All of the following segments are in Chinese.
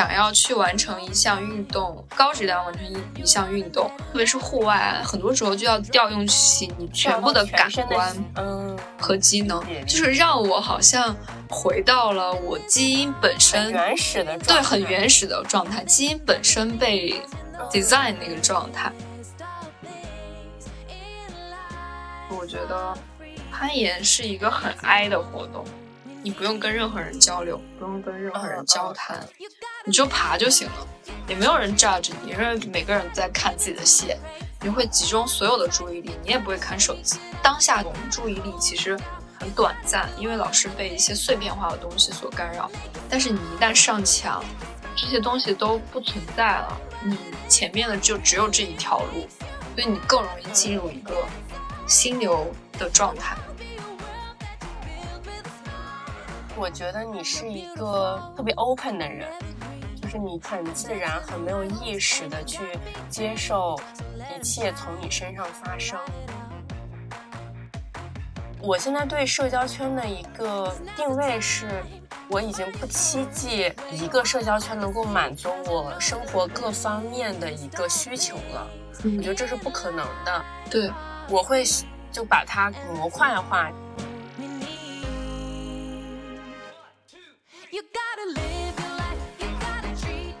想要去完成一项运动，高质量完成一一项运动，特别是户外，很多时候就要调用起你全部的感官，嗯，和机能，就是让我好像回到了我基因本身原始的对很原始的状态，基因本身被 design 那个状态。我觉得攀岩是一个很 I 的活动。你不用跟任何人交流，不用跟任何人交谈，你就爬就行了，也没有人 judge 你，因为每个人在看自己的戏，你会集中所有的注意力，你也不会看手机。当下我们注意力其实很短暂，因为老是被一些碎片化的东西所干扰。但是你一旦上墙，这些东西都不存在了，你前面的就只有这一条路，所以你更容易进入一个心流的状态。我觉得你是一个特别 open 的人，就是你很自然、很没有意识的去接受一切从你身上发生。我现在对社交圈的一个定位是，我已经不期冀一个社交圈能够满足我生活各方面的一个需求了。我觉得这是不可能的。对，我会就把它模块化。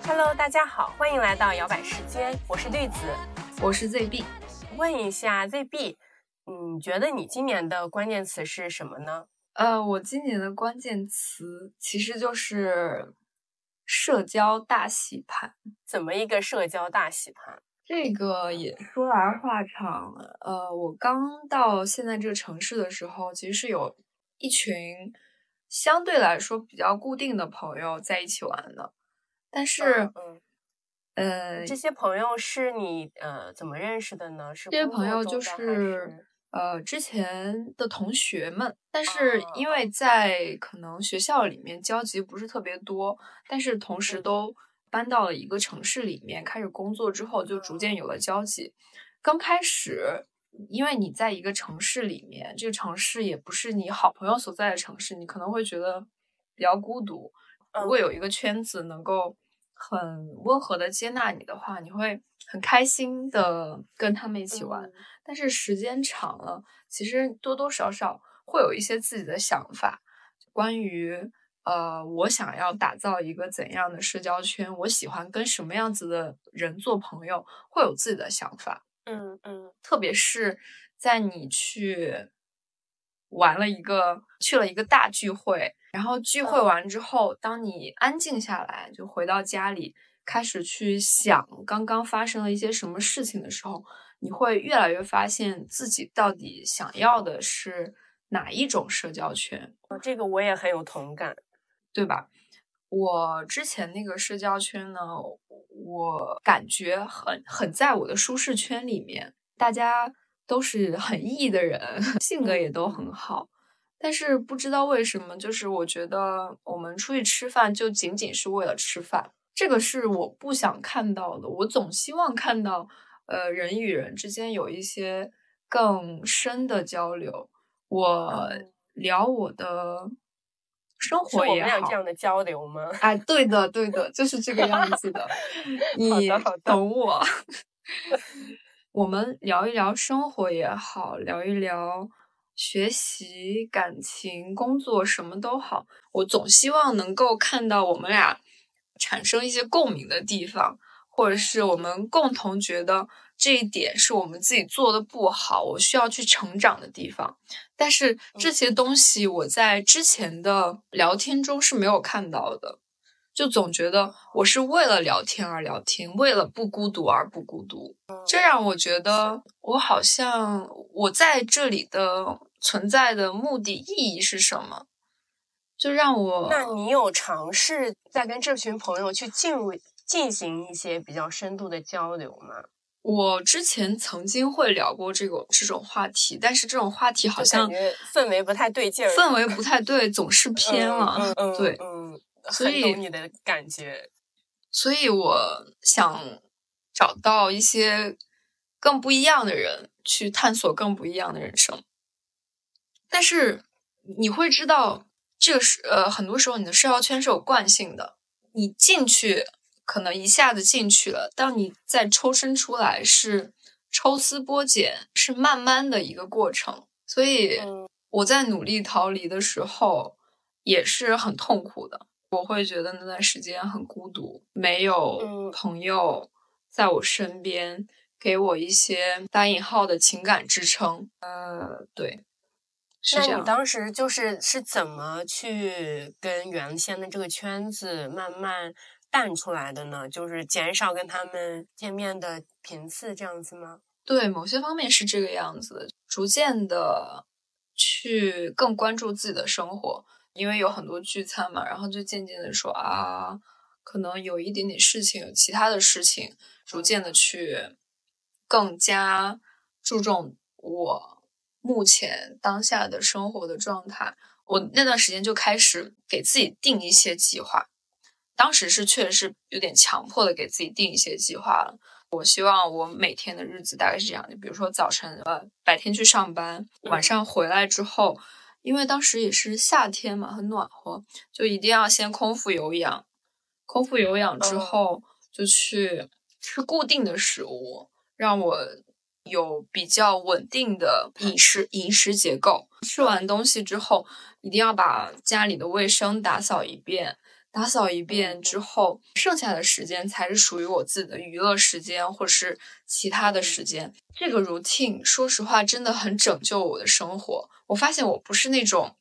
Hello，大家好，欢迎来到摇摆时间，我是绿子，我是 ZB。问一下 ZB，你觉得你今年的关键词是什么呢？呃，我今年的关键词其实就是社交大洗盘。怎么一个社交大洗盘？这个也说来话长。呃，我刚到现在这个城市的时候，其实是有一群相对来说比较固定的朋友在一起玩的。但是，呃，这些朋友是你呃怎么认识的呢？是这些朋友就是呃之前的同学们，但是因为在可能学校里面交集不是特别多，但是同时都搬到了一个城市里面开始工作之后，就逐渐有了交集。刚开始，因为你在一个城市里面，这个城市也不是你好朋友所在的城市，你可能会觉得比较孤独。如果有一个圈子能够很温和的接纳你的话，你会很开心的跟他们一起玩。但是时间长了，其实多多少少会有一些自己的想法，关于呃，我想要打造一个怎样的社交圈，我喜欢跟什么样子的人做朋友，会有自己的想法。嗯嗯，特别是在你去玩了一个去了一个大聚会。然后聚会完之后，当你安静下来，就回到家里，开始去想刚刚发生了一些什么事情的时候，你会越来越发现自己到底想要的是哪一种社交圈。这个我也很有同感，对吧？我之前那个社交圈呢，我感觉很很在我的舒适圈里面，大家都是很 E 的人，性格也都很好。但是不知道为什么，就是我觉得我们出去吃饭就仅仅是为了吃饭，这个是我不想看到的。我总希望看到，呃，人与人之间有一些更深的交流。我聊我的生活也好，这样的交流吗？哎，对的，对的，就是这个样子的。你懂我。我们聊一聊生活也好，聊一聊。学习、感情、工作什么都好，我总希望能够看到我们俩产生一些共鸣的地方，或者是我们共同觉得这一点是我们自己做的不好，我需要去成长的地方。但是这些东西我在之前的聊天中是没有看到的，就总觉得我是为了聊天而聊天，为了不孤独而不孤独，这让我觉得我好像我在这里的。存在的目的意义是什么？就让我……那你有尝试在跟这群朋友去进入进行一些比较深度的交流吗？我之前曾经会聊过这个这种话题，但是这种话题好像氛围不太对劲儿，氛围不太对，总是偏了。对，嗯，所以你的感觉，所以我想找到一些更不一样的人，去探索更不一样的人生。但是你会知道，这个是呃，很多时候你的社交圈是有惯性的，你进去可能一下子进去了，当你再抽身出来是抽丝剥茧，是慢慢的一个过程。所以我在努力逃离的时候也是很痛苦的，我会觉得那段时间很孤独，没有朋友在我身边给我一些打引号的情感支撑。呃，对。那你当时就是是怎么去跟原先的这个圈子慢慢淡出来的呢？就是减少跟他们见面的频次，这样子吗？对，某些方面是这个样子，逐渐的去更关注自己的生活，因为有很多聚餐嘛，然后就渐渐的说啊，可能有一点点事情，有其他的事情，逐渐的去更加注重我。目前当下的生活的状态，我那段时间就开始给自己定一些计划。当时是确实是有点强迫的给自己定一些计划了。我希望我每天的日子大概是这样的，比如说早晨呃白天去上班，晚上回来之后，因为当时也是夏天嘛，很暖和，就一定要先空腹有氧。空腹有氧之后，就去吃固定的食物，让我。有比较稳定的饮食饮食结构，吃完东西之后，一定要把家里的卫生打扫一遍。打扫一遍之后，剩下的时间才是属于我自己的娱乐时间，或是其他的时间。这个 routine，说实话，真的很拯救我的生活。我发现我不是那种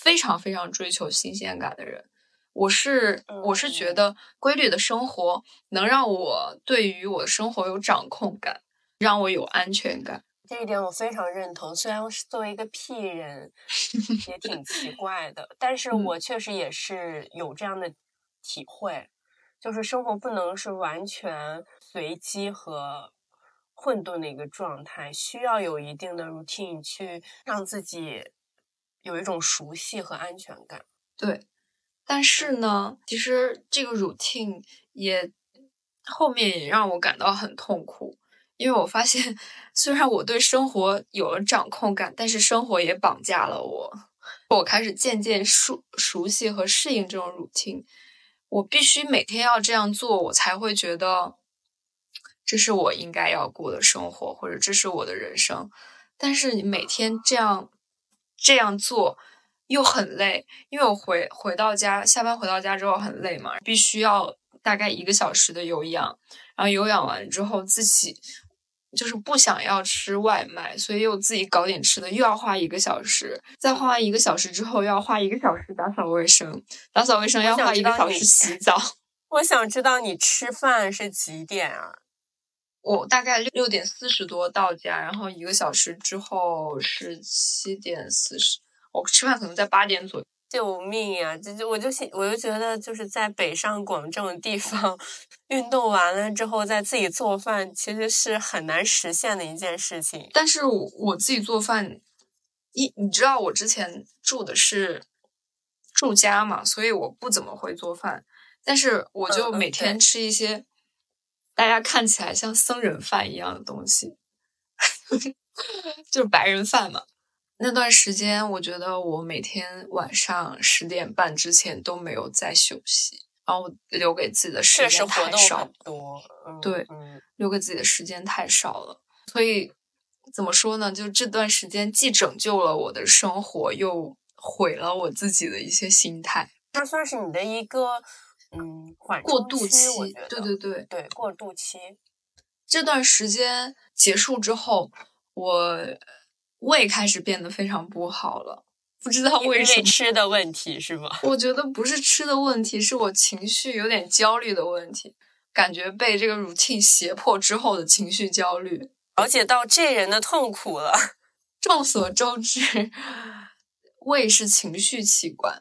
非常非常追求新鲜感的人，我是我是觉得规律的生活能让我对于我的生活有掌控感。让我有安全感，这一点我非常认同。虽然是作为一个 P 人，也挺奇怪的，但是我确实也是有这样的体会，就是生活不能是完全随机和混沌的一个状态，需要有一定的 routine 去让自己有一种熟悉和安全感。对，但是呢，其实这个 routine 也后面也让我感到很痛苦。因为我发现，虽然我对生活有了掌控感，但是生活也绑架了我。我开始渐渐熟熟悉和适应这种 routine，我必须每天要这样做，我才会觉得这是我应该要过的生活，或者这是我的人生。但是你每天这样这样做又很累，因为我回回到家，下班回到家之后很累嘛，必须要大概一个小时的有氧，然后有氧完之后自己。就是不想要吃外卖，所以又自己搞点吃的，又要花一个小时。再花完一个小时之后，又要花一个小时打扫卫生，打扫卫生要花一个小时洗澡。我想知道你吃饭是几点啊？我大概六点四十多到家，然后一个小时之后是七点四十。我吃饭可能在八点左右。救命呀！就就我就心我就觉得就是在北上广这种地方，运动完了之后再自己做饭，其实是很难实现的一件事情。但是我自己做饭，一你知道我之前住的是住家嘛，所以我不怎么会做饭。但是我就每天吃一些大家看起来像僧人饭一样的东西，就是白人饭嘛。那段时间，我觉得我每天晚上十点半之前都没有在休息，然后留给自己的时间太少，多，对，留给自己的时间太少了。所以怎么说呢？就这段时间既拯救了我的生活，又毁了我自己的一些心态。它算是你的一个嗯过渡期，对对对对过渡期。这段时间结束之后，我。胃开始变得非常不好了，不知道为什么吃的问题是吗？我觉得不是吃的问题，是我情绪有点焦虑的问题，感觉被这个 routine 胁迫之后的情绪焦虑，了解到这人的痛苦了。众所周知，胃是情绪器官，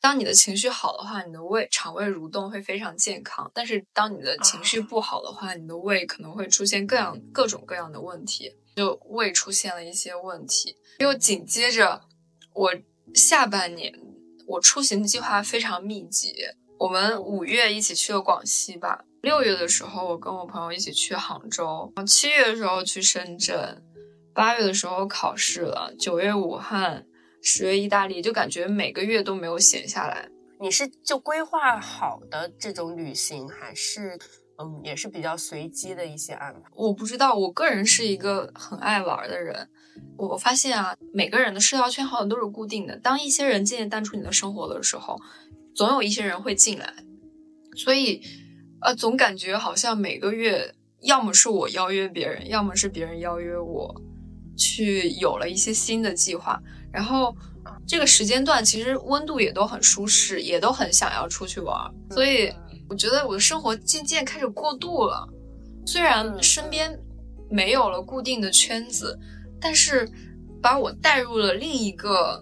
当你的情绪好的话，你的胃肠胃蠕动会非常健康；但是当你的情绪不好的话，你的胃可能会出现各样各种各样的问题。就胃出现了一些问题，又紧接着我下半年我出行计划非常密集，我们五月一起去了广西吧，六月的时候我跟我朋友一起去杭州，七月的时候去深圳，八月的时候考试了，九月武汉，十月意大利，就感觉每个月都没有闲下来。你是就规划好的这种旅行，还是嗯也是比较随机的一些安排？我不知道，我个人是一个很爱玩的人。我发现啊，每个人的社交圈好像都是固定的。当一些人渐渐淡出你的生活的时候，总有一些人会进来。所以，呃，总感觉好像每个月，要么是我邀约别人，要么是别人邀约我，去有了一些新的计划。然后，这个时间段其实温度也都很舒适，也都很想要出去玩。所以，我觉得我的生活渐渐开始过度了。虽然身边没有了固定的圈子。但是，把我带入了另一个，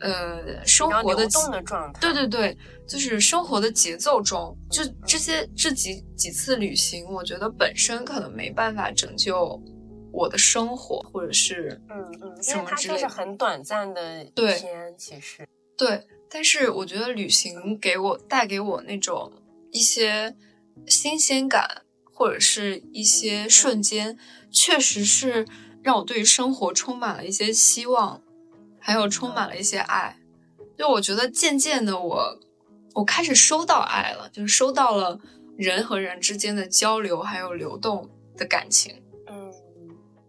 呃，生活的动的状态。对对对，就是生活的节奏中，就这些这几几次旅行，我觉得本身可能没办法拯救我的生活，或者是嗯嗯，因为它就是很短暂的一天，其实对。但是我觉得旅行给我带给我那种一些新鲜感，或者是一些瞬间，确实是。让我对生活充满了一些希望，还有充满了一些爱。就我觉得渐渐的，我我开始收到爱了，就是收到了人和人之间的交流还有流动的感情。嗯，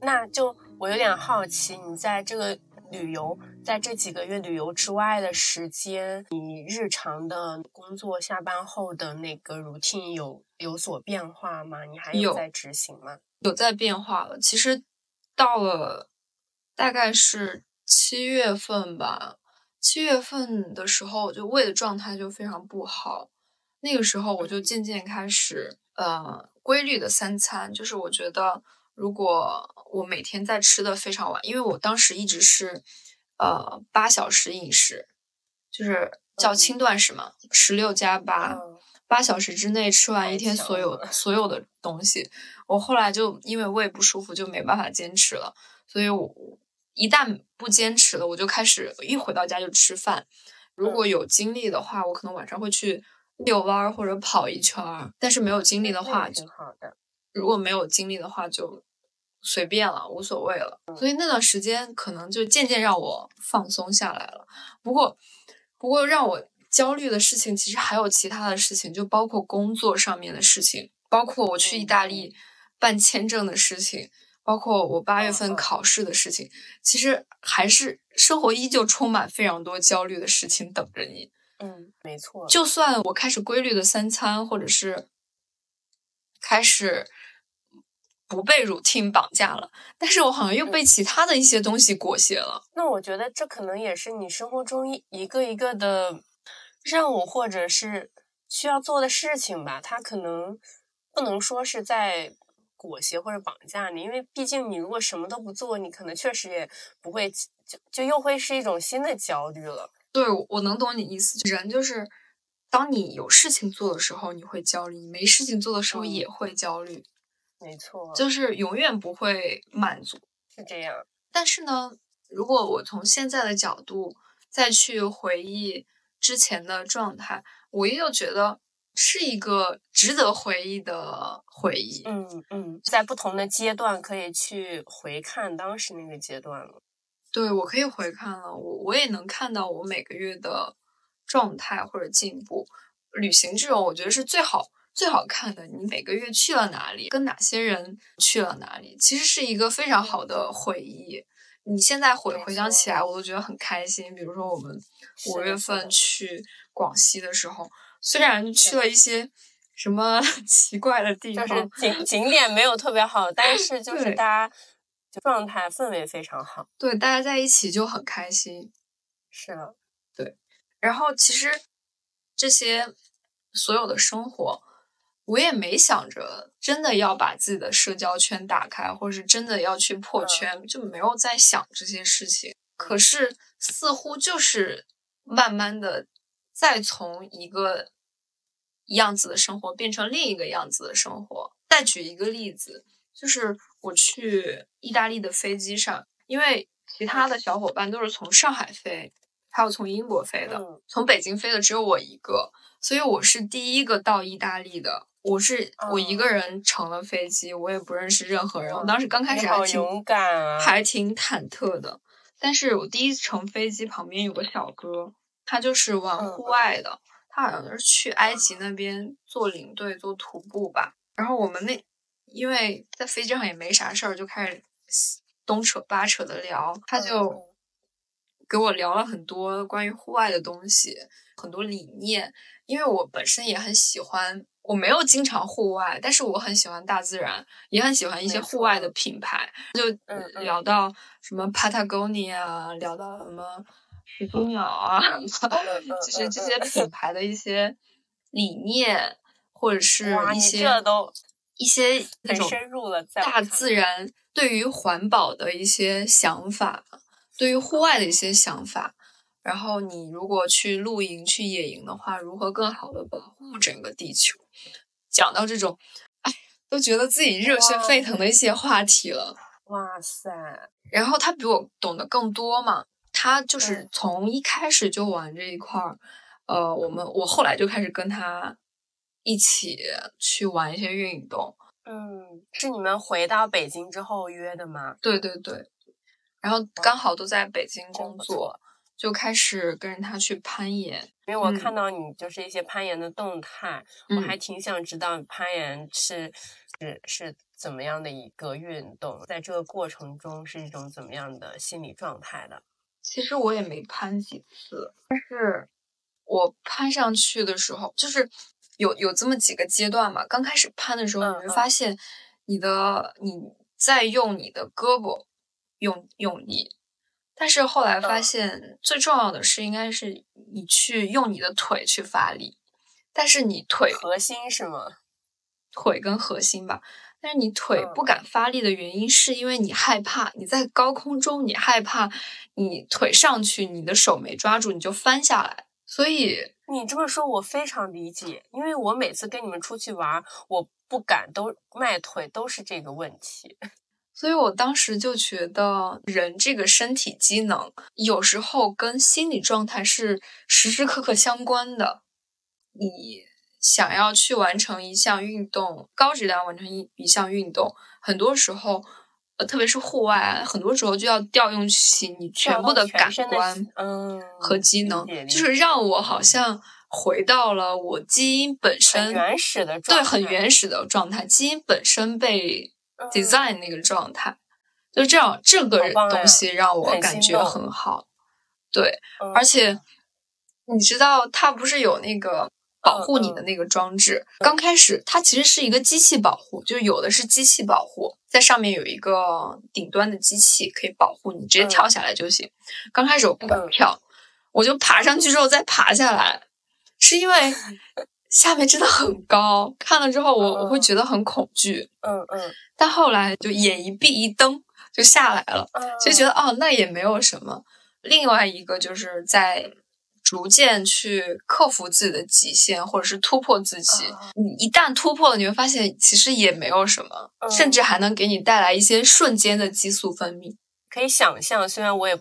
那就我有点好奇，你在这个旅游，在这几个月旅游之外的时间，你日常的工作下班后的那个 routine 有有所变化吗？你还有在执行吗？有在变化了，其实。到了大概是七月份吧，七月份的时候，就胃的状态就非常不好。那个时候，我就渐渐开始呃规律的三餐，就是我觉得如果我每天在吃的非常晚，因为我当时一直是呃八小时饮食，就是叫轻断食嘛，十六加八，八小时之内吃完一天所有所有的东西。我后来就因为胃不舒服，就没办法坚持了。所以，我一旦不坚持了，我就开始一回到家就吃饭。如果有精力的话，我可能晚上会去遛弯儿或者跑一圈儿。但是没有精力的话，挺好的。如果没有精力的话，就随便了，无所谓了。所以那段时间可能就渐渐让我放松下来了。不过，不过让我焦虑的事情其实还有其他的事情，就包括工作上面的事情，包括我去意大利。办签证的事情，包括我八月份考试的事情，其实还是生活依旧充满非常多焦虑的事情等着你。嗯，没错。就算我开始规律的三餐，或者是开始不被 routine 绑架了，但是我好像又被其他的一些东西裹挟了。那我觉得这可能也是你生活中一一个一个的任务，或者是需要做的事情吧。它可能不能说是在。裹挟或者绑架你，因为毕竟你如果什么都不做，你可能确实也不会，就就又会是一种新的焦虑了。对，我能懂你意思。人就是，当你有事情做的时候，你会焦虑；你没事情做的时候也会焦虑。没错，就是永远不会满足。是这样。但是呢，如果我从现在的角度再去回忆之前的状态，我又觉得。是一个值得回忆的回忆。嗯嗯，在不同的阶段可以去回看当时那个阶段了。对，我可以回看了，我我也能看到我每个月的状态或者进步。旅行这种，我觉得是最好最好看的。你每个月去了哪里，跟哪些人去了哪里，其实是一个非常好的回忆。你现在回回想起来，我都觉得很开心。比如说我们五月份去广西的时候。虽然去了一些什么 奇怪的地方，就 是景景点没有特别好，但是就是大家状态氛围非常好。对，大家在一起就很开心。是的，对。然后其实这些所有的生活，我也没想着真的要把自己的社交圈打开，或者是真的要去破圈，就没有在想这些事情。可是似乎就是慢慢的。再从一个样子的生活变成另一个样子的生活。再举一个例子，就是我去意大利的飞机上，因为其他的小伙伴都是从上海飞，还有从英国飞的，从北京飞的只有我一个，所以我是第一个到意大利的。我是我一个人乘了飞机，我也不认识任何人。我当时刚开始还挺勇敢啊，还挺忐忑的。但是我第一次乘飞机，旁边有个小哥。他就是玩户外的，他好像是去埃及那边做领队做徒步吧。然后我们那因为在飞机上也没啥事儿，就开始东扯八扯的聊，他就给我聊了很多关于户外的东西，很多理念。因为我本身也很喜欢，我没有经常户外，但是我很喜欢大自然，也很喜欢一些户外的品牌。就聊到什么 Patagonia，聊到什么始祖鸟啊，就是这些品牌的一些理念，或者是一些都一些那种大自然对于环保的一些想法，对于户外的一些想法。然后你如果去露营、去野营的话，如何更好的保护整个地球？讲到这种，哎，都觉得自己热血沸腾的一些话题了。哇塞！然后他比我懂得更多嘛，他就是从一开始就玩这一块儿。呃，我们我后来就开始跟他一起去玩一些运动。嗯，是你们回到北京之后约的吗？对对对。然后刚好都在北京工作。就开始跟着他去攀岩，因为我看到你就是一些攀岩的动态，我还挺想知道攀岩是是是怎么样的一个运动，在这个过程中是一种怎么样的心理状态的。其实我也没攀几次，但是我攀上去的时候，就是有有这么几个阶段嘛。刚开始攀的时候，你会发现你的你在用你的胳膊用用力。但是后来发现，最重要的是应该是你去用你的腿去发力。但是你腿核心是吗？腿跟核心吧。但是你腿不敢发力的原因，是因为你害怕你在高空中，你害怕你腿上去，你的手没抓住，你就翻下来。所以你这么说，我非常理解，因为我每次跟你们出去玩，我不敢都迈腿，都是这个问题。所以我当时就觉得，人这个身体机能有时候跟心理状态是时时刻刻相关的。你想要去完成一项运动，高质量完成一一项运动，很多时候，呃，特别是户外，很多时候就要调用起你全部的感官，嗯，和机能，就是让我好像回到了我基因本身原始的状态，对，很原始的状态，基因本身被。Design 那个状态，就这样，这个东西让我感觉很好。对，而且你知道，它不是有那个保护你的那个装置？刚开始它其实是一个机器保护，就有的是机器保护，在上面有一个顶端的机器可以保护你，直接跳下来就行。刚开始我不敢跳，我就爬上去之后再爬下来，是因为。下面真的很高，看了之后我我会觉得很恐惧。嗯嗯。但后来就眼一闭一蹬就下来了，就觉得哦那也没有什么。另外一个就是在逐渐去克服自己的极限，或者是突破自己。你一旦突破了，你会发现其实也没有什么，甚至还能给你带来一些瞬间的激素分泌。可以想象，虽然我也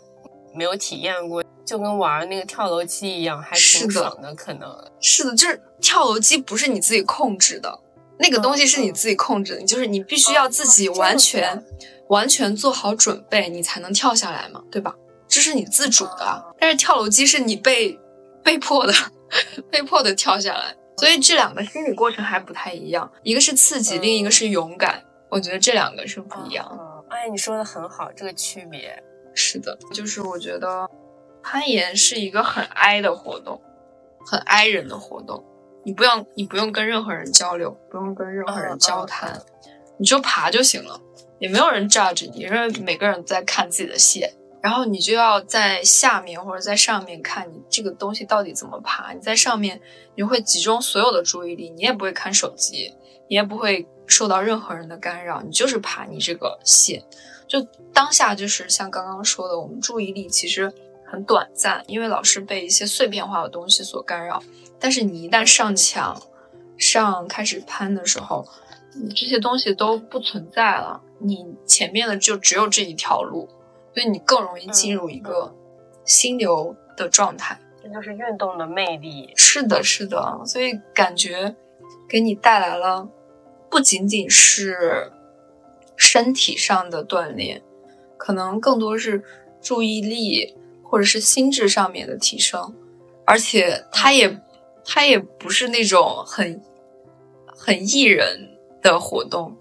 没有体验过。就跟玩那个跳楼机一样，还挺爽的。可能是的，就是跳楼机不是你自己控制的，那个东西是你自己控制的，就是你必须要自己完全完全做好准备，你才能跳下来嘛，对吧？这是你自主的。但是跳楼机是你被被迫的，被迫的跳下来，所以这两个心理过程还不太一样，一个是刺激，另一个是勇敢。我觉得这两个是不一样。哎，你说的很好，这个区别是的，就是我觉得。攀岩是一个很哀的活动，很哀人的活动。你不用，你不用跟任何人交流，不用跟任何人交谈，你就爬就行了，也没有人 judge 你，因为每个人在看自己的线。然后你就要在下面或者在上面看你这个东西到底怎么爬。你在上面，你会集中所有的注意力，你也不会看手机，你也不会受到任何人的干扰，你就是爬你这个线。就当下就是像刚刚说的，我们注意力其实。很短暂，因为老是被一些碎片化的东西所干扰。但是你一旦上墙，上开始攀的时候，你这些东西都不存在了，你前面的就只有这一条路，所以你更容易进入一个心流的状态。这就是运动的魅力。是的，是的，所以感觉给你带来了不仅仅是身体上的锻炼，可能更多是注意力。或者是心智上面的提升，而且它也它也不是那种很很艺人的活动，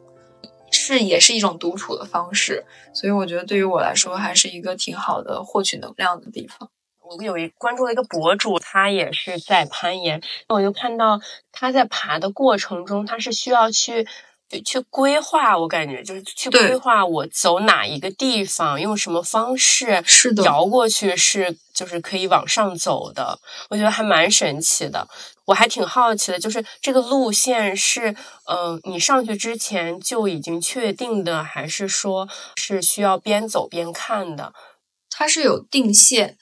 是也是一种独处的方式，所以我觉得对于我来说还是一个挺好的获取能量的地方。我有一关注了一个博主，他也是在攀岩，我就看到他在爬的过程中，他是需要去去规划，我感觉就是去规划我走哪一个地方，用什么方式，是的，摇过去是就是可以往上走的，我觉得还蛮神奇的。我还挺好奇的，就是这个路线是，嗯，你上去之前就已经确定的，还是说是需要边走边看的？它是有定线。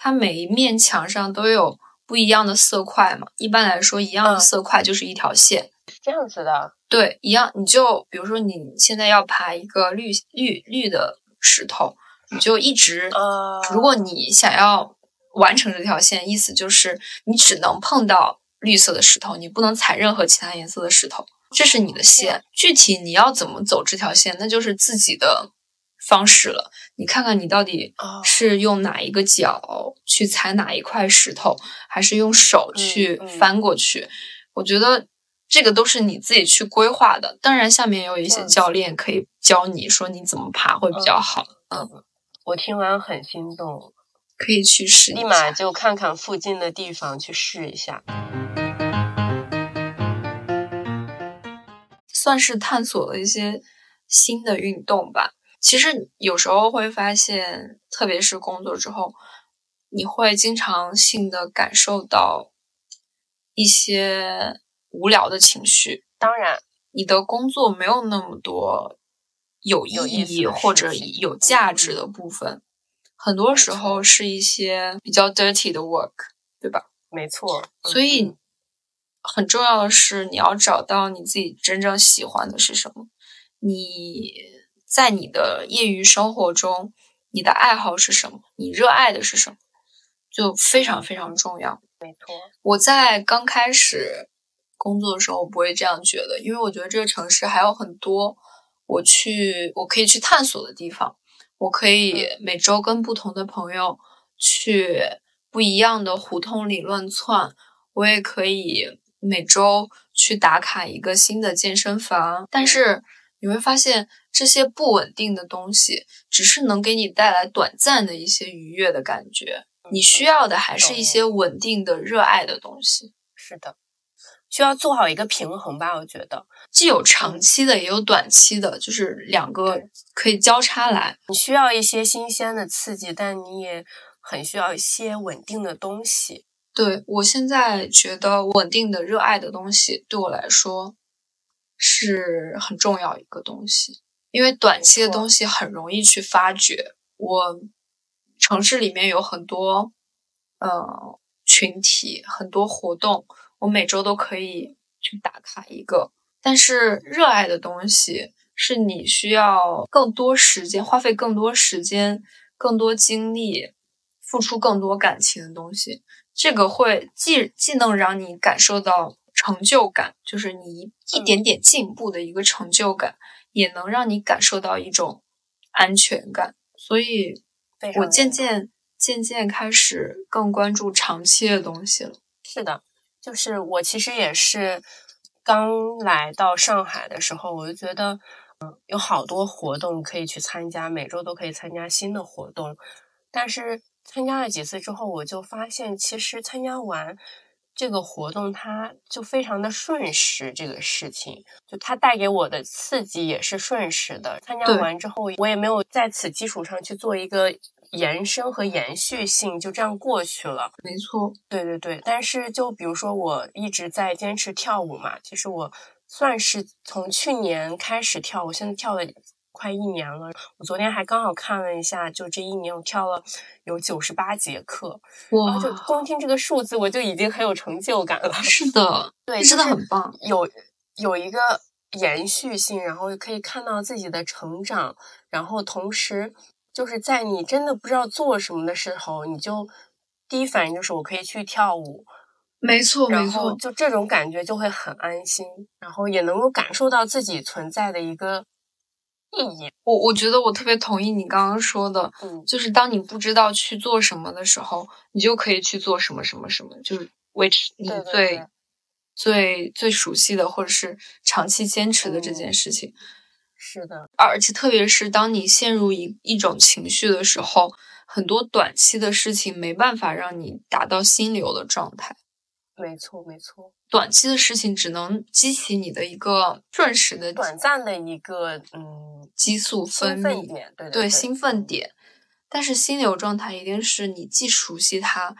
它每一面墙上都有不一样的色块嘛，一般来说，一样的色块就是一条线。这样子的，对，一样。你就比如说，你现在要爬一个绿绿绿的石头，你就一直。呃，如果你想要完成这条线，意思就是你只能碰到绿色的石头，你不能踩任何其他颜色的石头，这是你的线。具体你要怎么走这条线，那就是自己的。方式了，你看看你到底是用哪一个脚去踩哪一块石头，还是用手去翻过去？我觉得这个都是你自己去规划的。当然，下面也有一些教练可以教你说你怎么爬会比较好。嗯，我听完很心动，可以去试，立马就看看附近的地方去试一下，算是探索了一些新的运动吧。其实有时候会发现，特别是工作之后，你会经常性的感受到一些无聊的情绪。当然，你的工作没有那么多有意义或者有价值的部分，很多时候是一些比较 dirty 的 work，对吧？没错。所以很重要的是，你要找到你自己真正喜欢的是什么，你。在你的业余生活中，你的爱好是什么？你热爱的是什么？就非常非常重要。没错，我在刚开始工作的时候，我不会这样觉得，因为我觉得这个城市还有很多我去我可以去探索的地方。我可以每周跟不同的朋友去不一样的胡同里乱窜，我也可以每周去打卡一个新的健身房。但是你会发现。这些不稳定的东西，只是能给你带来短暂的一些愉悦的感觉。你需要的还是一些稳定的、热爱的东西。是的，需要做好一个平衡吧？我觉得，既有长期的，也有短期的，就是两个可以交叉来。你需要一些新鲜的刺激，但你也很需要一些稳定的东西。对我现在觉得，稳定的、热爱的东西对我来说是很重要一个东西。因为短期的东西很容易去发掘。我城市里面有很多呃群体，很多活动，我每周都可以去打卡一个。但是热爱的东西是你需要更多时间，花费更多时间、更多精力、付出更多感情的东西。这个会既既能让你感受到成就感，就是你一一点点进步的一个成就感。也能让你感受到一种安全感，所以我渐渐渐渐开始更关注长期的东西了。是的，就是我其实也是刚来到上海的时候，我就觉得，嗯，有好多活动可以去参加，每周都可以参加新的活动。但是参加了几次之后，我就发现，其实参加完。这个活动它就非常的瞬时，这个事情就它带给我的刺激也是瞬时的。参加完之后，我也没有在此基础上去做一个延伸和延续性，就这样过去了。没错，对对对。但是就比如说，我一直在坚持跳舞嘛，其实我算是从去年开始跳，我现在跳了。快一年了，我昨天还刚好看了一下，就这一年我跳了有九十八节课，哇！就光听这个数字，我就已经很有成就感了。是的，对，真的很棒，有有一个延续性，然后可以看到自己的成长，然后同时就是在你真的不知道做什么的时候，你就第一反应就是我可以去跳舞，没错，没错，就这种感觉就会很安心，然后也能够感受到自己存在的一个。意义，我我觉得我特别同意你刚刚说的，嗯，就是当你不知道去做什么的时候，你就可以去做什么什么什么，就是维持你最最最熟悉的，或者是长期坚持的这件事情。是的，而且特别是当你陷入一一种情绪的时候，很多短期的事情没办法让你达到心流的状态。没错，没错，短期的事情只能激起你的一个瞬时的、短暂的一个嗯激素分泌点，对对，兴奋点。但是心流状态一定是你既熟悉它，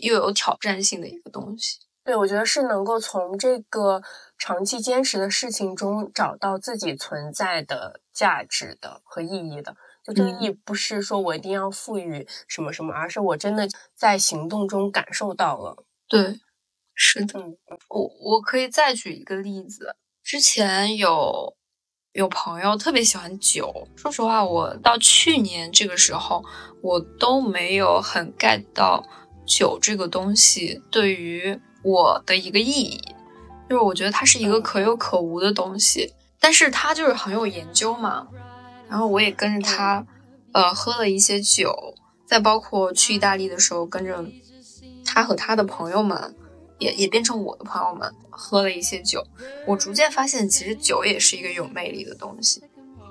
又有挑战性的一个东西。对，我觉得是能够从这个长期坚持的事情中找到自己存在的价值的和意义的。就这个意义不是说我一定要赋予什么什么，而是我真的在行动中感受到了。对。是的，我我可以再举一个例子。之前有有朋友特别喜欢酒，说实话，我到去年这个时候，我都没有很 get 到酒这个东西对于我的一个意义。就是我觉得它是一个可有可无的东西，但是他就是很有研究嘛。然后我也跟着他，呃，喝了一些酒，再包括去意大利的时候，跟着他和他的朋友们。也也变成我的朋友们喝了一些酒，我逐渐发现，其实酒也是一个有魅力的东西，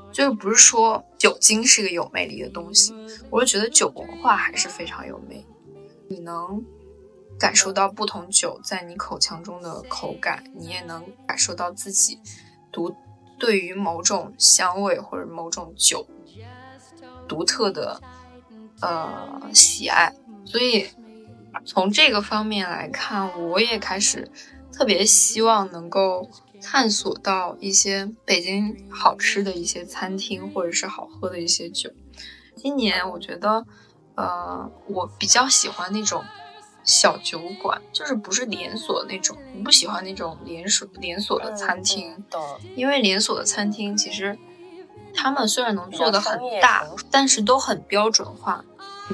就是不是说酒精是一个有魅力的东西，我是觉得酒文化还是非常有魅力。你能感受到不同酒在你口腔中的口感，你也能感受到自己独对于某种香味或者某种酒独特的呃喜爱，所以。从这个方面来看，我也开始特别希望能够探索到一些北京好吃的一些餐厅，或者是好喝的一些酒。今年我觉得，呃，我比较喜欢那种小酒馆，就是不是连锁那种，我不喜欢那种连锁连锁的餐厅。因为连锁的餐厅其实他们虽然能做的很大，但是都很标准化。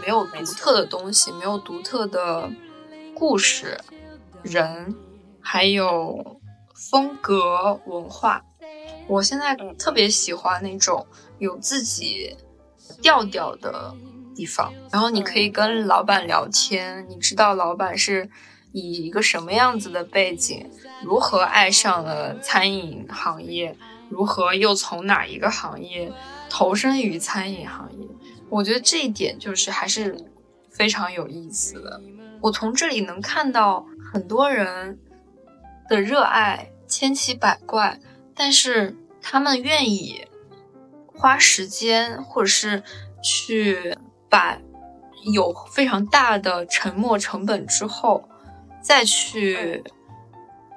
没有独特的东西，没有独特的故事、人，还有风格文化。我现在特别喜欢那种有自己调调的地方，然后你可以跟老板聊天，你知道老板是以一个什么样子的背景，如何爱上了餐饮行业，如何又从哪一个行业投身于餐饮行业。我觉得这一点就是还是非常有意思的。我从这里能看到很多人的热爱千奇百怪，但是他们愿意花时间，或者是去把有非常大的沉没成本之后，再去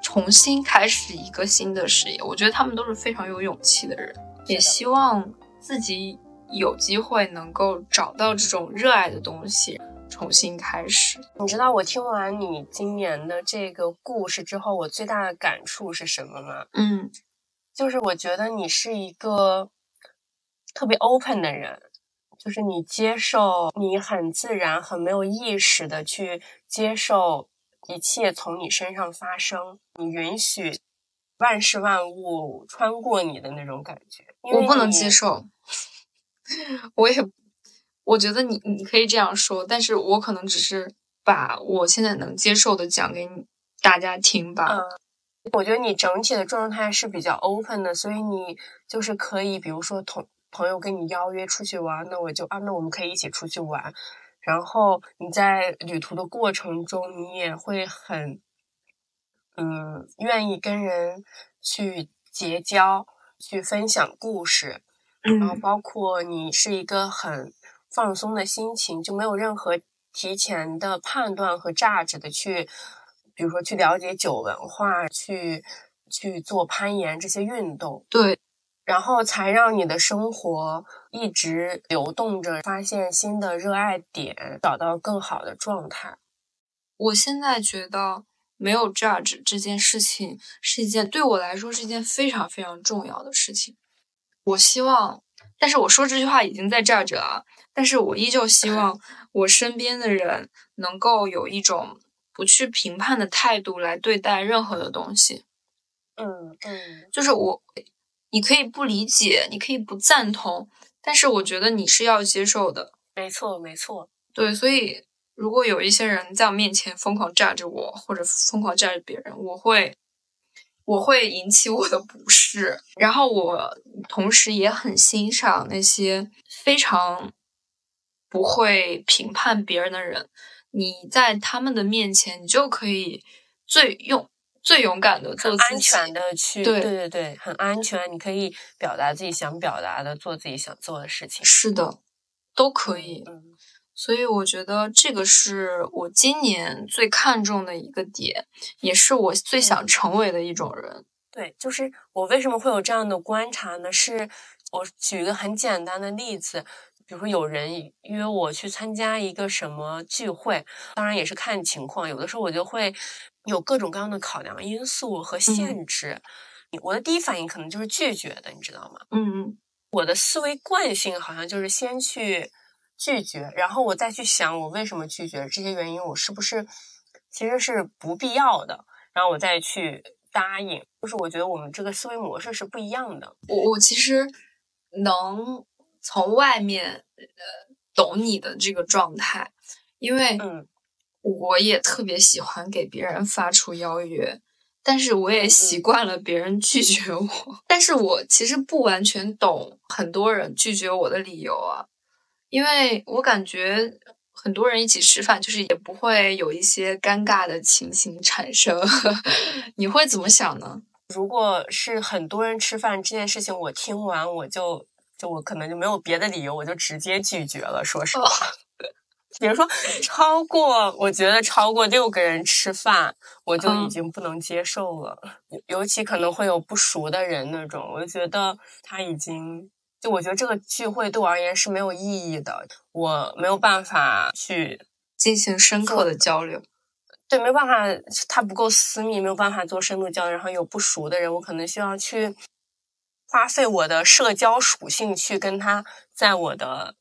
重新开始一个新的事业。我觉得他们都是非常有勇气的人，也希望自己。有机会能够找到这种热爱的东西，重新开始。你知道我听完你今年的这个故事之后，我最大的感触是什么吗？嗯，就是我觉得你是一个特别 open 的人，就是你接受，你很自然、很没有意识的去接受一切从你身上发生，你允许万事万物穿过你的那种感觉。我不能接受。我也，我觉得你你可以这样说，但是我可能只是把我现在能接受的讲给你大家听吧。嗯，我觉得你整体的状态是比较 open 的，所以你就是可以，比如说同朋友跟你邀约出去玩，那我就啊，那我们可以一起出去玩。然后你在旅途的过程中，你也会很，嗯，愿意跟人去结交，去分享故事。然后包括你是一个很放松的心情，就没有任何提前的判断和价值的去，比如说去了解酒文化，去去做攀岩这些运动。对，然后才让你的生活一直流动着，发现新的热爱点，找到更好的状态。我现在觉得没有 judge 这件事情是一件对我来说是一件非常非常重要的事情。我希望，但是我说这句话已经在这着啊。但是我依旧希望 我身边的人能够有一种不去评判的态度来对待任何的东西。嗯嗯，就是我，你可以不理解，你可以不赞同，但是我觉得你是要接受的。没错没错，对，所以如果有一些人在我面前疯狂炸着我，或者疯狂炸着别人，我会我会引起我的不适。然后我同时也很欣赏那些非常不会评判别人的人。你在他们的面前，你就可以最用最勇敢的做安全的去，对对对，很安全。你可以表达自己想表达的，做自己想做的事情。是的，都可以。所以我觉得这个是我今年最看重的一个点，也是我最想成为的一种人。对，就是我为什么会有这样的观察呢？是我举一个很简单的例子，比如说有人约我去参加一个什么聚会，当然也是看情况，有的时候我就会有各种各样的考量因素和限制。我的第一反应可能就是拒绝的，你知道吗？嗯嗯，我的思维惯性好像就是先去。拒绝，然后我再去想我为什么拒绝这些原因，我是不是其实是不必要的，然后我再去答应。就是我觉得我们这个思维模式是不一样的。我我其实能从外面呃懂你的这个状态，因为嗯，我也特别喜欢给别人发出邀约，但是我也习惯了别人拒绝我。但是我其实不完全懂很多人拒绝我的理由啊。因为我感觉很多人一起吃饭，就是也不会有一些尴尬的情形产生。你会怎么想呢？如果是很多人吃饭这件事情，我听完我就就我可能就没有别的理由，我就直接拒绝了。说实话，比如说超过我觉得超过六个人吃饭，我就已经不能接受了。尤其可能会有不熟的人那种，我就觉得他已经。就我觉得这个聚会对我而言是没有意义的，我没有办法去进行深刻的交流。对，没有办法，他不够私密，没有办法做深度交流。然后有不熟的人，我可能需要去花费我的社交属性去跟他在我的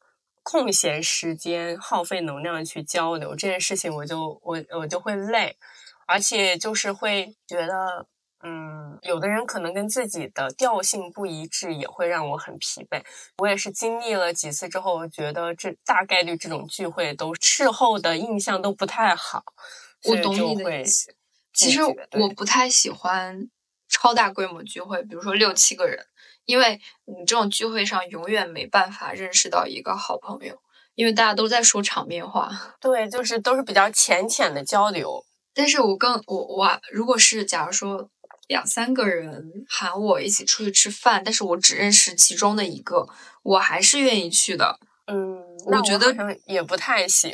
空闲时间耗费能量去交流。这件事情我就我我就会累，而且就是会觉得。嗯，有的人可能跟自己的调性不一致，也会让我很疲惫。我也是经历了几次之后，我觉得这大概率这种聚会都事后的印象都不太好。我懂你的意思。其实我不太喜欢超大规模聚会，比如说六七个人，因为你这种聚会上永远没办法认识到一个好朋友，因为大家都在说场面话。对，就是都是比较浅浅的交流。但是我更我我如果是假如说。两三个人喊我一起出去吃饭，但是我只认识其中的一个，我还是愿意去的。嗯，我觉得也不太行。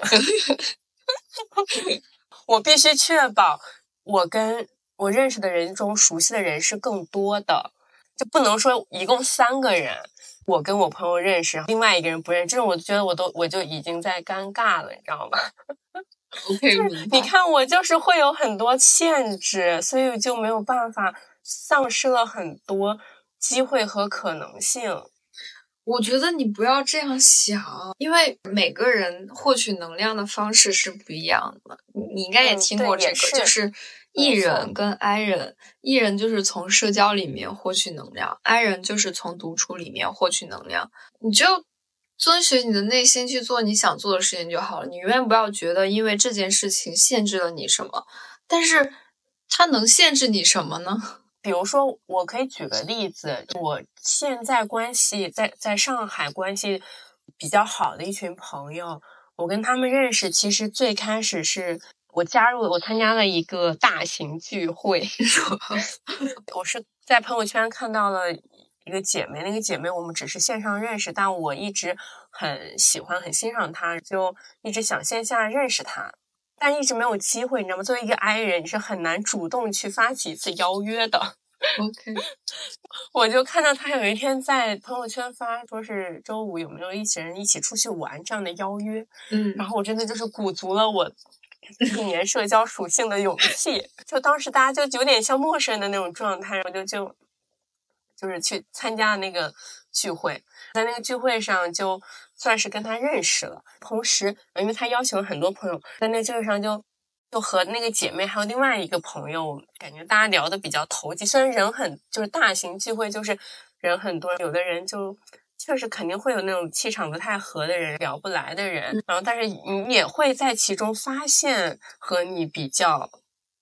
我必须确保我跟我认识的人中熟悉的人是更多的，就不能说一共三个人，我跟我朋友认识，另外一个人不认识，这种我觉得我都我就已经在尴尬了，你知道吗？OK，你看我就是会有很多限制，所以就没有办法，丧失了很多机会和可能性。我觉得你不要这样想，因为每个人获取能量的方式是不一样的。你应该也听过这个，就是 E 人跟 I 人艺人就是从社交里面获取能量，I 人就是从独处里面获取能量。你就。遵循你的内心去做你想做的事情就好了。你永远不要觉得因为这件事情限制了你什么，但是它能限制你什么呢？比如说，我可以举个例子，我现在关系在在上海关系比较好的一群朋友，我跟他们认识，其实最开始是我加入我参加了一个大型聚会，我是在朋友圈看到了。一个姐妹，那个姐妹我们只是线上认识，但我一直很喜欢、很欣赏她，就一直想线下认识她，但一直没有机会，你知道吗？作为一个 I 人，你是很难主动去发起一次邀约的。OK，我就看到她有一天在朋友圈发，说是周五有没有一起人一起出去玩这样的邀约。嗯，然后我真的就是鼓足了我一年社交属性的勇气，就当时大家就有点像陌生人的那种状态，我就就。就是去参加那个聚会，在那个聚会上就算是跟他认识了。同时，因为他邀请了很多朋友，在那个聚会上就就和那个姐妹还有另外一个朋友，感觉大家聊的比较投机。虽然人很就是大型聚会，就是人很多，有的人就确实肯定会有那种气场不太合的人，聊不来的人，然后但是你也会在其中发现和你比较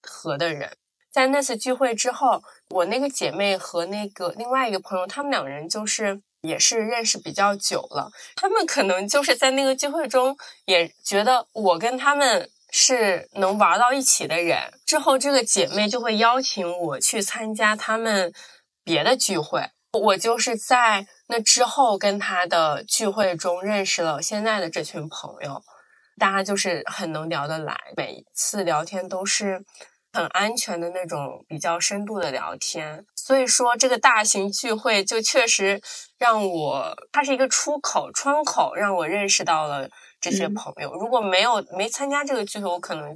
合的人。在那次聚会之后，我那个姐妹和那个另外一个朋友，他们两人就是也是认识比较久了，他们可能就是在那个聚会中也觉得我跟他们是能玩到一起的人。之后这个姐妹就会邀请我去参加他们别的聚会。我就是在那之后跟他的聚会中认识了现在的这群朋友，大家就是很能聊得来，每次聊天都是很安全的那种比较深度的聊天。所以说这个大型聚会就确实让我，它是一个出口窗口，让我认识到了这些朋友。如果没有没参加这个聚会，我可能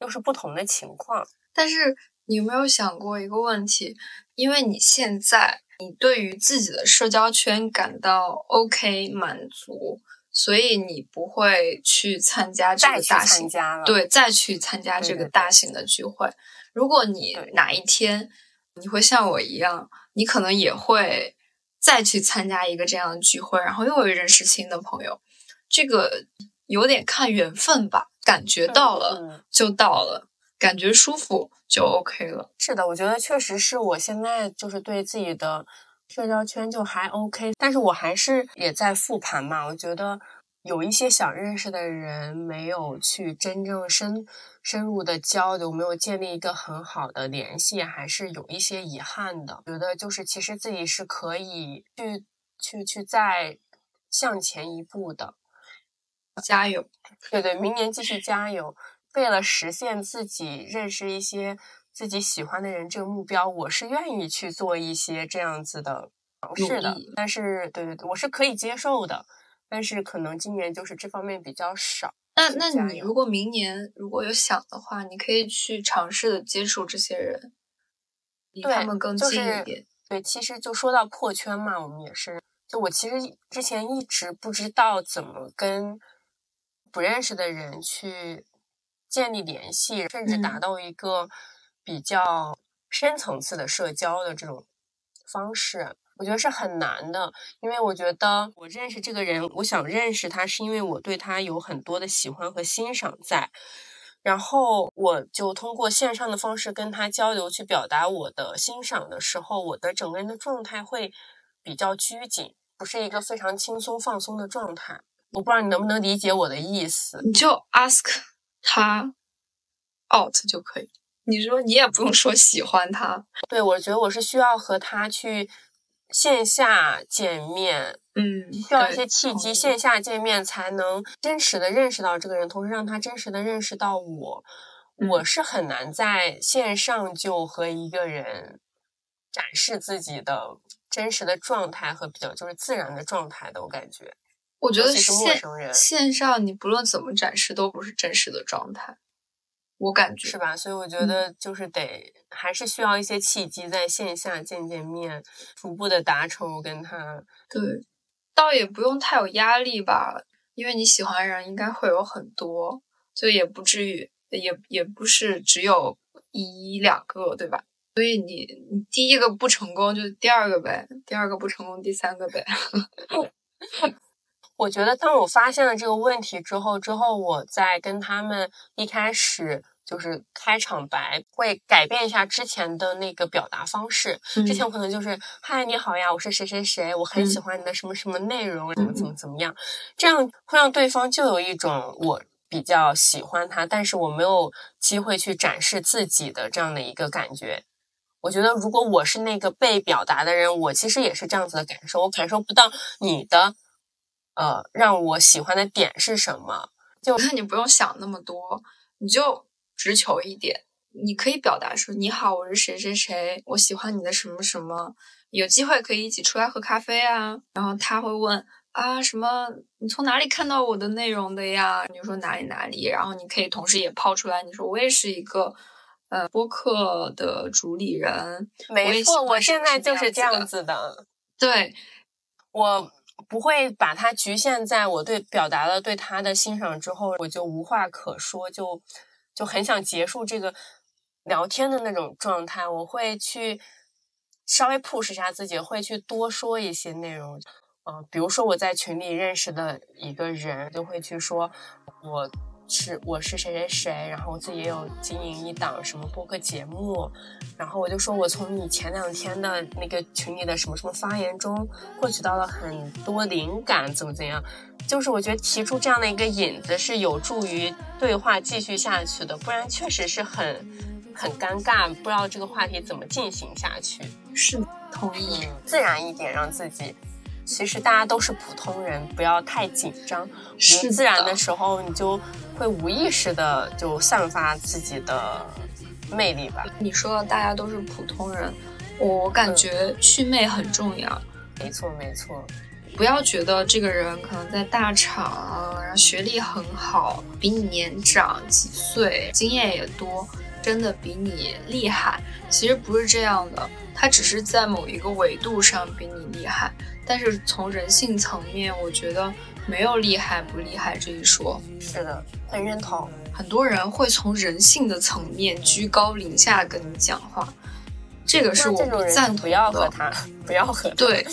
又是不同的情况。但是你有没有想过一个问题？因为你现在。你对于自己的社交圈感到 OK 满足，所以你不会去参加这个大型，对，再去参加这个大型的聚会。如果你哪一天你会像我一样，你可能也会再去参加一个这样的聚会，然后又会认识新的朋友。这个有点看缘分吧，感觉到了就到了，感觉舒服。就 OK 了。是的，我觉得确实是我现在就是对自己的社交圈就还 OK，但是我还是也在复盘嘛。我觉得有一些想认识的人没有去真正深深入的交流，没有建立一个很好的联系，还是有一些遗憾的。觉得就是其实自己是可以去去去再向前一步的，加油！对对，明年继续加油。为了实现自己认识一些自己喜欢的人这个目标，我是愿意去做一些这样子的尝试的。但是，对对对，我是可以接受的。但是，可能今年就是这方面比较少。那那你如果明年如果有想的话，你可以去尝试的接触这些人，离他们更近一点。对，其实就说到破圈嘛，我们也是。就我其实之前一直不知道怎么跟不认识的人去。建立联系，甚至达到一个比较深层次的社交的这种方式，我觉得是很难的。因为我觉得我认识这个人，我想认识他，是因为我对他有很多的喜欢和欣赏在。然后我就通过线上的方式跟他交流，去表达我的欣赏的时候，我的整个人的状态会比较拘谨，不是一个非常轻松放松的状态。我不知道你能不能理解我的意思？你就 ask。他 out 就可以。你说你也不用说喜欢他。对，我觉得我是需要和他去线下见面，嗯，需要一些契机，线下见面才能真实的认识到这个人，同时让他真实的认识到我。我是很难在线上就和一个人展示自己的真实的状态和比较就是自然的状态的，我感觉。我觉得线线上你不论怎么展示都不是真实的状态，我感觉是吧？所以我觉得就是得还是需要一些契机，在线下见见面，逐步的达成我跟他。对，倒也不用太有压力吧，因为你喜欢人应该会有很多，就也不至于，也也不是只有一两个，对吧？所以你你第一个不成功就第二个呗，第二个不成功第三个呗。我觉得，当我发现了这个问题之后，之后我在跟他们一开始就是开场白，会改变一下之前的那个表达方式。之前我可能就是“嗨，你好呀，我是谁谁谁，我很喜欢你的什么什么内容，怎么怎么怎么样”，这样会让对方就有一种我比较喜欢他，但是我没有机会去展示自己的这样的一个感觉。我觉得，如果我是那个被表达的人，我其实也是这样子的感受，我感受不到你的。呃，让我喜欢的点是什么？就那你不用想那么多，你就直球一点。你可以表达说：“你好，我是谁谁谁，我喜欢你的什么什么，有机会可以一起出来喝咖啡啊。”然后他会问：“啊，什么？你从哪里看到我的内容的呀？”你说哪里哪里，然后你可以同时也抛出来，你说我也是一个呃播客的主理人。没错，我现在就是这样子的。对，我。不会把它局限在我对表达了对他的欣赏之后，我就无话可说，就就很想结束这个聊天的那种状态。我会去稍微 push 一下自己，会去多说一些内容。呃，比如说我在群里认识的一个人，就会去说我。是，我是谁谁谁，然后我自己也有经营一档什么播客节目，然后我就说我从你前两天的那个群里的什么什么发言中获取到了很多灵感，怎么怎样，就是我觉得提出这样的一个引子是有助于对话继续下去的，不然确实是很很尴尬，不知道这个话题怎么进行下去。是，同意，自然一点，让自己。其实大家都是普通人，不要太紧张。是自然的时候，你就会无意识的就散发自己的魅力吧。你说大家都是普通人，我感觉祛魅很重要。没错没错，不要觉得这个人可能在大厂，然后学历很好，比你年长几岁，经验也多，真的比你厉害。其实不是这样的，他只是在某一个维度上比你厉害。但是从人性层面，我觉得没有厉害不厉害这一说。是的，很认同。很多人会从人性的层面居高临下跟你讲话，这个是我不赞同的。不要和他，不要和对。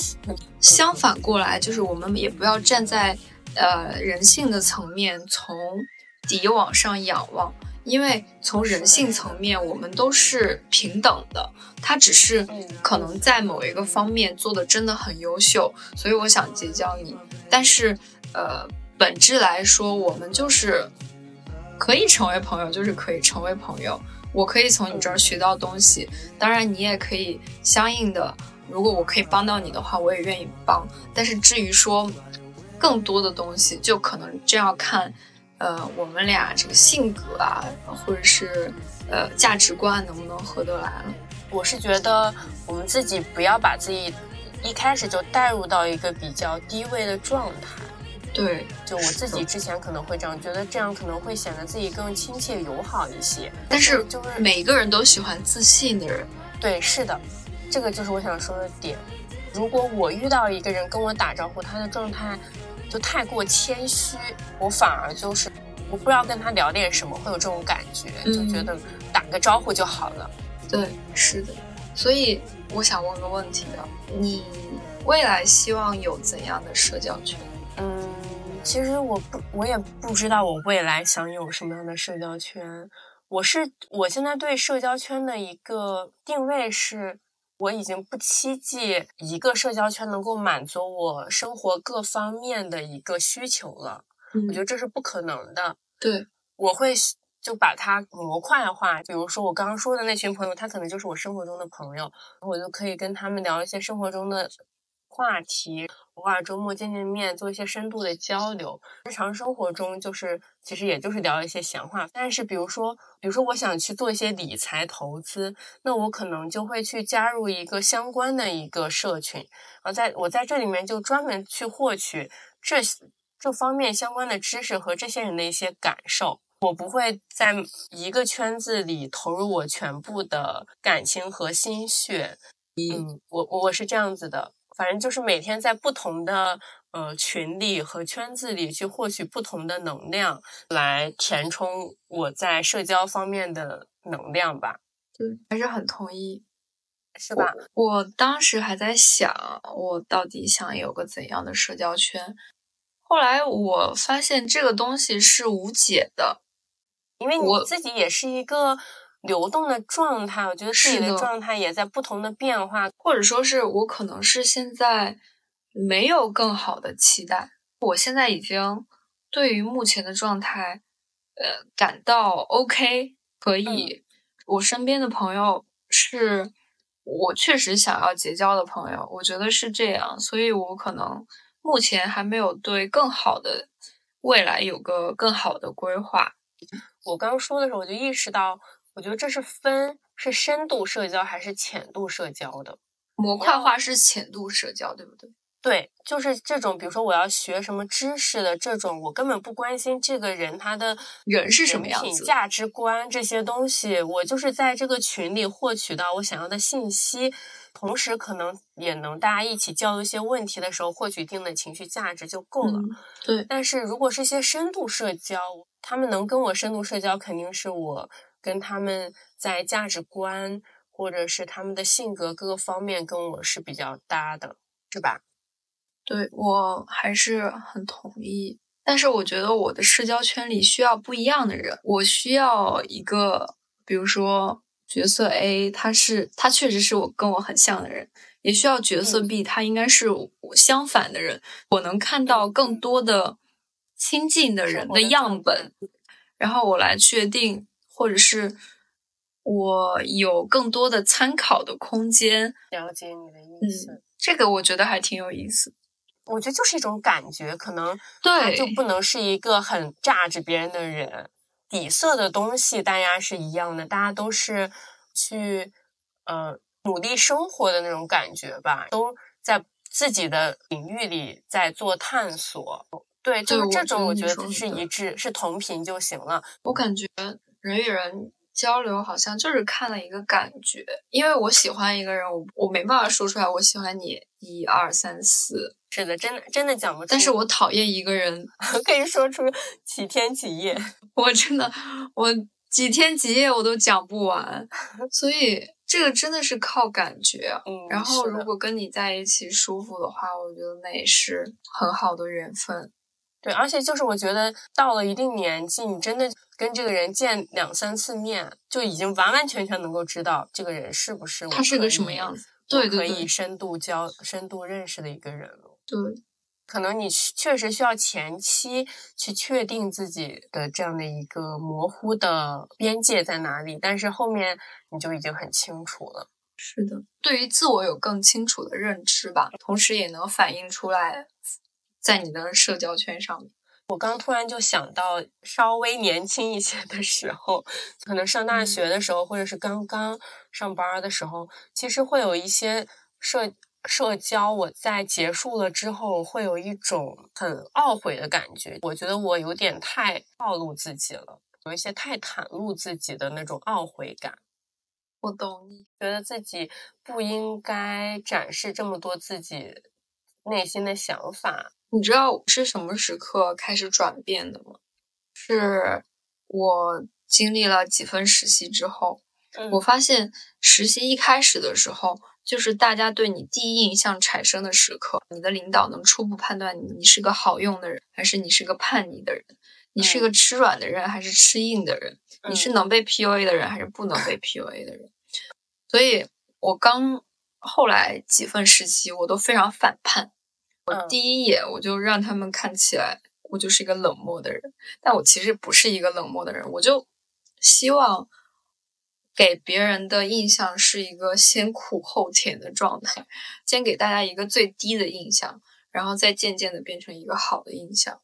相反过来，就是我们也不要站在呃人性的层面，从底往上仰望。因为从人性层面，我们都是平等的。他只是可能在某一个方面做的真的很优秀，所以我想结交你。但是，呃，本质来说，我们就是可以成为朋友，就是可以成为朋友。我可以从你这儿学到东西，当然你也可以相应的。如果我可以帮到你的话，我也愿意帮。但是至于说更多的东西，就可能这样看。呃，我们俩这个性格啊，或者是呃价值观能不能合得来了？我是觉得我们自己不要把自己一开始就带入到一个比较低位的状态。对，就我自己之前可能会这样觉得，这样可能会显得自己更亲切友好一些。但是就是每个人都喜欢自信的人。对，是的，这个就是我想说的点。如果我遇到一个人跟我打招呼，他的状态。就太过谦虚，我反而就是我不知道跟他聊点什么，会有这种感觉，就觉得打个招呼就好了。对，是的。所以我想问个问题啊，你未来希望有怎样的社交圈？嗯，其实我不，我也不知道我未来想有什么样的社交圈。我是我现在对社交圈的一个定位是。我已经不期冀一个社交圈能够满足我生活各方面的一个需求了，我觉得这是不可能的。对，我会就把它模块化，比如说我刚刚说的那群朋友，他可能就是我生活中的朋友，我就可以跟他们聊一些生活中的。话题偶尔周末见见面，做一些深度的交流。日常生活中就是其实也就是聊一些闲话。但是比如说，比如说我想去做一些理财投资，那我可能就会去加入一个相关的一个社群，而在我在这里面就专门去获取这这方面相关的知识和这些人的一些感受。我不会在一个圈子里投入我全部的感情和心血。嗯，我我是这样子的。反正就是每天在不同的呃群里和圈子里去获取不同的能量，来填充我在社交方面的能量吧。对，还是很同意，是吧？我当时还在想，我到底想有个怎样的社交圈？后来我发现这个东西是无解的，因为你自己也是一个。流动的状态，我觉得自己的状态也在不同的变化，或者说是我可能是现在没有更好的期待，我现在已经对于目前的状态，呃，感到 OK，可以。我身边的朋友是我确实想要结交的朋友，我觉得是这样，所以我可能目前还没有对更好的未来有个更好的规划。我刚说的时候，我就意识到。我觉得这是分是深度社交还是浅度社交的，模块化是浅度社交，对不对？对，就是这种，比如说我要学什么知识的这种，我根本不关心这个人他的人是什么样子、价值观这些东西，我就是在这个群里获取到我想要的信息，同时可能也能大家一起交流一些问题的时候获取一定的情绪价值就够了。对，但是如果是一些深度社交，他们能跟我深度社交，肯定是我。跟他们在价值观或者是他们的性格各个方面跟我是比较搭的，是吧？对我还是很同意。但是我觉得我的社交圈里需要不一样的人，我需要一个，比如说角色 A，他是他确实是我跟我很像的人，也需要角色 B，他应该是我相反的人，我能看到更多的亲近的人的样本，然后我来确定，或者是我有更多的参考的空间。了解你的意思，这个我觉得还挺有意思。我觉得就是一种感觉，可能对就不能是一个很榨着别人的人。底色的东西大家是一样的，大家都是去呃努力生活的那种感觉吧，都在自己的领域里在做探索。对，就是这种，我觉得是一致，是同频就行了。我感觉人与人。交流好像就是看了一个感觉，因为我喜欢一个人，我我没办法说出来我喜欢你一二三四，是的，真的真的讲不出。但是我讨厌一个人，可以说出几天几夜，我真的我几天几夜我都讲不完，所以这个真的是靠感觉。嗯，然后如果跟你在一起舒服的话，我觉得那也是很好的缘分。对，而且就是我觉得到了一定年纪，你真的跟这个人见两三次面，就已经完完全全能够知道这个人是不是他是个什么样子，对，可以深度交、深度认识的一个人了。对，可能你确实需要前期去确定自己的这样的一个模糊的边界在哪里，但是后面你就已经很清楚了。是的，对于自我有更清楚的认知吧，同时也能反映出来。在你的社交圈上面，我刚突然就想到，稍微年轻一些的时候，可能上大学的时候，或者是刚刚上班的时候，其实会有一些社社交。我在结束了之后，会有一种很懊悔的感觉。我觉得我有点太暴露自己了，有一些太袒露自己的那种懊悔感。我懂你，觉得自己不应该展示这么多自己内心的想法。你知道是什么时刻开始转变的吗？是我经历了几份实习之后，我发现实习一开始的时候，就是大家对你第一印象产生的时刻。你的领导能初步判断你，你是个好用的人，还是你是个叛逆的人？你是个吃软的人，还是吃硬的人？你是能被 PUA 的人，还是不能被 PUA 的人？所以，我刚后来几份实习，我都非常反叛。我第一眼我就让他们看起来我就是一个冷漠的人，但我其实不是一个冷漠的人。我就希望给别人的印象是一个先苦后甜的状态，先给大家一个最低的印象，然后再渐渐的变成一个好的印象。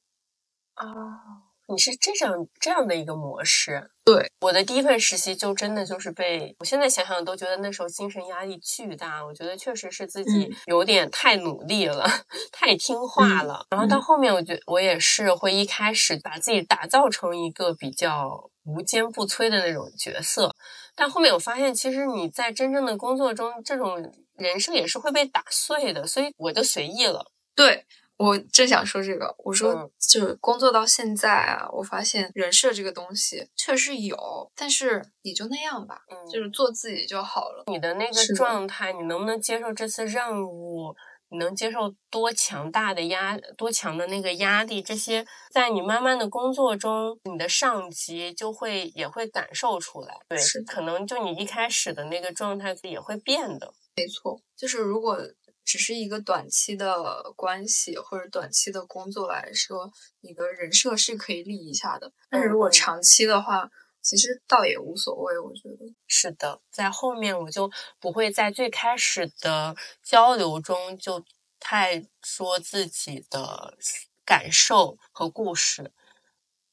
啊。你是这样这样的一个模式，对我的第一份实习就真的就是被我现在想想都觉得那时候精神压力巨大，我觉得确实是自己有点太努力了，太听话了。然后到后面，我觉我也是会一开始把自己打造成一个比较无坚不摧的那种角色，但后面我发现，其实你在真正的工作中，这种人设也是会被打碎的，所以我就随意了。对。我正想说这个，我说就是工作到现在啊，我发现人设这个东西确实有，但是也就那样吧，就是做自己就好了。你的那个状态，你能不能接受这次任务？你能接受多强大的压，多强的那个压力？这些在你慢慢的工作中，你的上级就会也会感受出来。对，可能就你一开始的那个状态也会变的。没错，就是如果。只是一个短期的关系或者短期的工作来说，你的人设是可以立一下的。但是如果长期的话，其实倒也无所谓。我觉得是的，在后面我就不会在最开始的交流中就太说自己的感受和故事。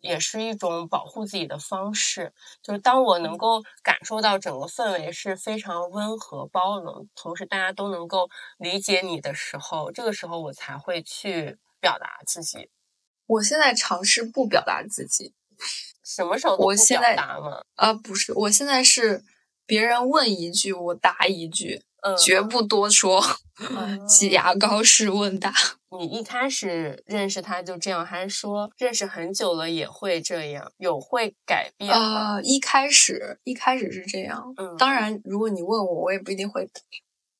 也是一种保护自己的方式，就是当我能够感受到整个氛围是非常温和、包容，同时大家都能够理解你的时候，这个时候我才会去表达自己。我现在尝试不表达自己，什么时候我现在答吗？啊，不是，我现在是别人问一句我答一句。绝不多说，挤牙膏式问答。你一开始认识他就这样，还是说认识很久了也会这样？有会改变吗？一开始一开始是这样，嗯，当然，如果你问我，我也不一定会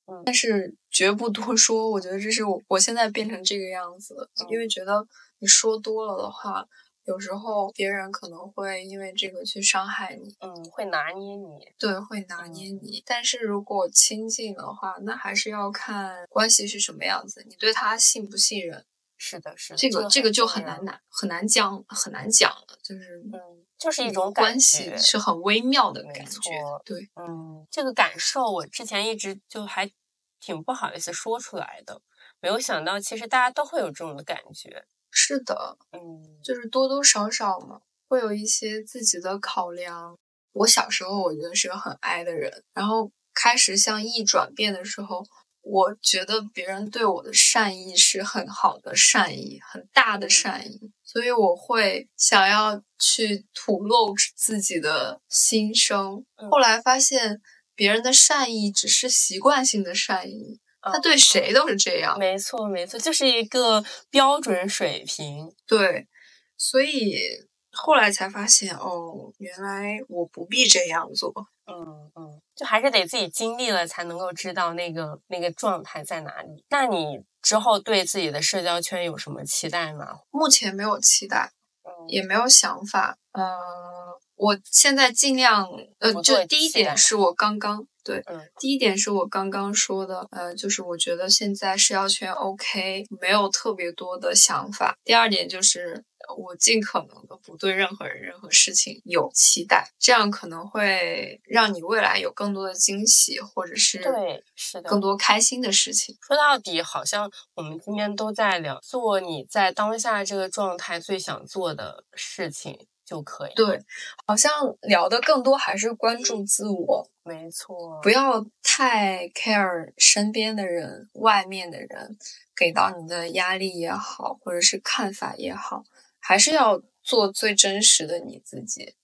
嗯但是绝不多说。我觉得这是我我现在变成这个样子，嗯因为觉得你说多了的话，有时候别人可能会因为这个去伤害你，嗯，会拿捏你。对，会拿嗯捏你。但是如果亲近的话，那还是要看关系是什么样子，你对他信不信任，是的，是的，这个这个就很难。难很难讲很难讲了，就是嗯，就是一种关系。是很微妙的感觉，对。嗯，这个感受我之前一直就还挺不好意思说出来的，没有想到其实大家都会有这种的感觉。是的，嗯，就是多多少少嘛，会有一些自己的考量。我小时候我觉得是个很 I 的人，然后开始向 E 转变的时候，我觉得别人对我的善意是很好的善意，很大的善意，所以我会想要去吐露自己的心声。嗯后来发现，别人的善意只是习惯性的善意，他嗯对谁都是这样。没错，没错，就是一个标准水平。对，所以后来才发现，哦，原来我不必这样做。嗯嗯，就还是得自己经历了才能够知道那个那个状态在哪里。那你之后对自己的社交圈有什么期待吗？目前没有期待，嗯也没有想法。呃，我现在尽量，呃，就第一点是我刚刚对，嗯第一点是我刚刚说的，呃，就是我觉得现在社交圈 OK，没有特别多的想法。第二点就是呃我尽可能的不对任何人、任何事情有期待，这样可能会让你未来有更多的惊喜，或者是对，是的。更多开心的事情。说到底，好像我们今天都在聊做你在当下这个状态最想做的事情就可以。，对，好像聊的更多还是关注自我，没错。不要太 care 身边的人、外面的人给到你的压力也好，或者是看法也好，还是要做最真实的你自己。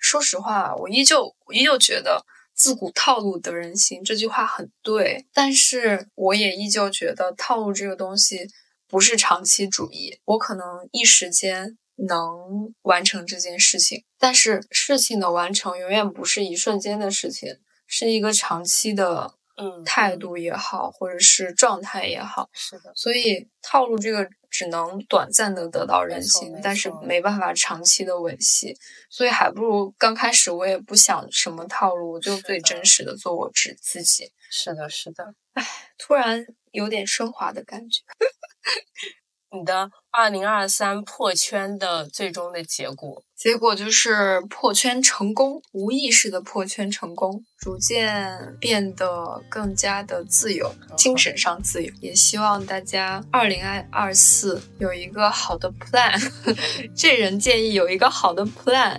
说实话，我依旧我依旧觉得“自古套路得人心”这句话很对，但是我也依旧觉得套路这个东西不是长期主义。我可能一时间能完成这件事情，但是事情的完成永远不是一瞬间的事情，是一个长期的嗯，态度也好，或者是状态也好。是的，所以套路这个只能短暂的得到人心但是没办法长期的维系。所以还不如刚开始我也不想什么套路，我就最真实的做我自自己。是的，是的。突然有点升华的感觉。你的二零二三破圈的最终的结果，结果就是破圈成功，无意识的破圈成功，逐渐变得更加的自由，精神上自由。也希望大家二零二四有一个好的 plan，这人建议有一个好的 plan，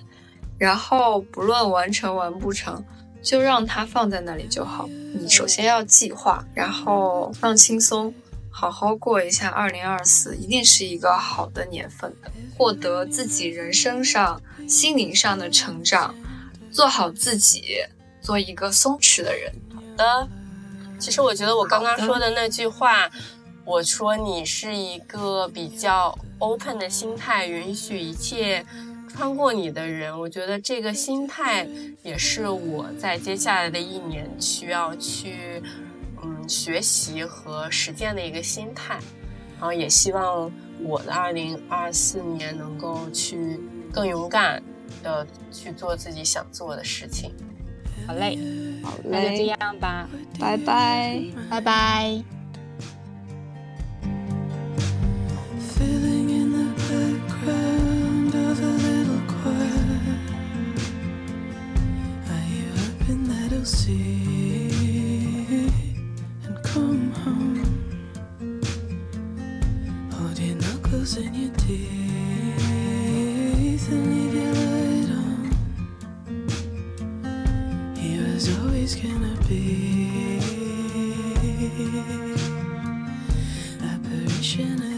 然后不论完成完不成，就让它放在那里就好。你首先要计划，然后放轻松。好好过一下二零二四，一定是一个好的年份的，获得自己人生上、心灵上的成长，做好自己，做一个松弛的人。好的，其实我觉得我刚刚说的那句话，我说你是一个比较 open 的心态，允许一切穿过你的人。我觉得这个心态也是我在接下来的一年需要去嗯学习和实践的一个心态。然后也希望我的二零二四年能够去更勇敢的去做自己想做的事情。好嘞，好那就这，样吧，拜拜。拜拜。Filling in your teeth and leave your light on. He was always gonna be apparition.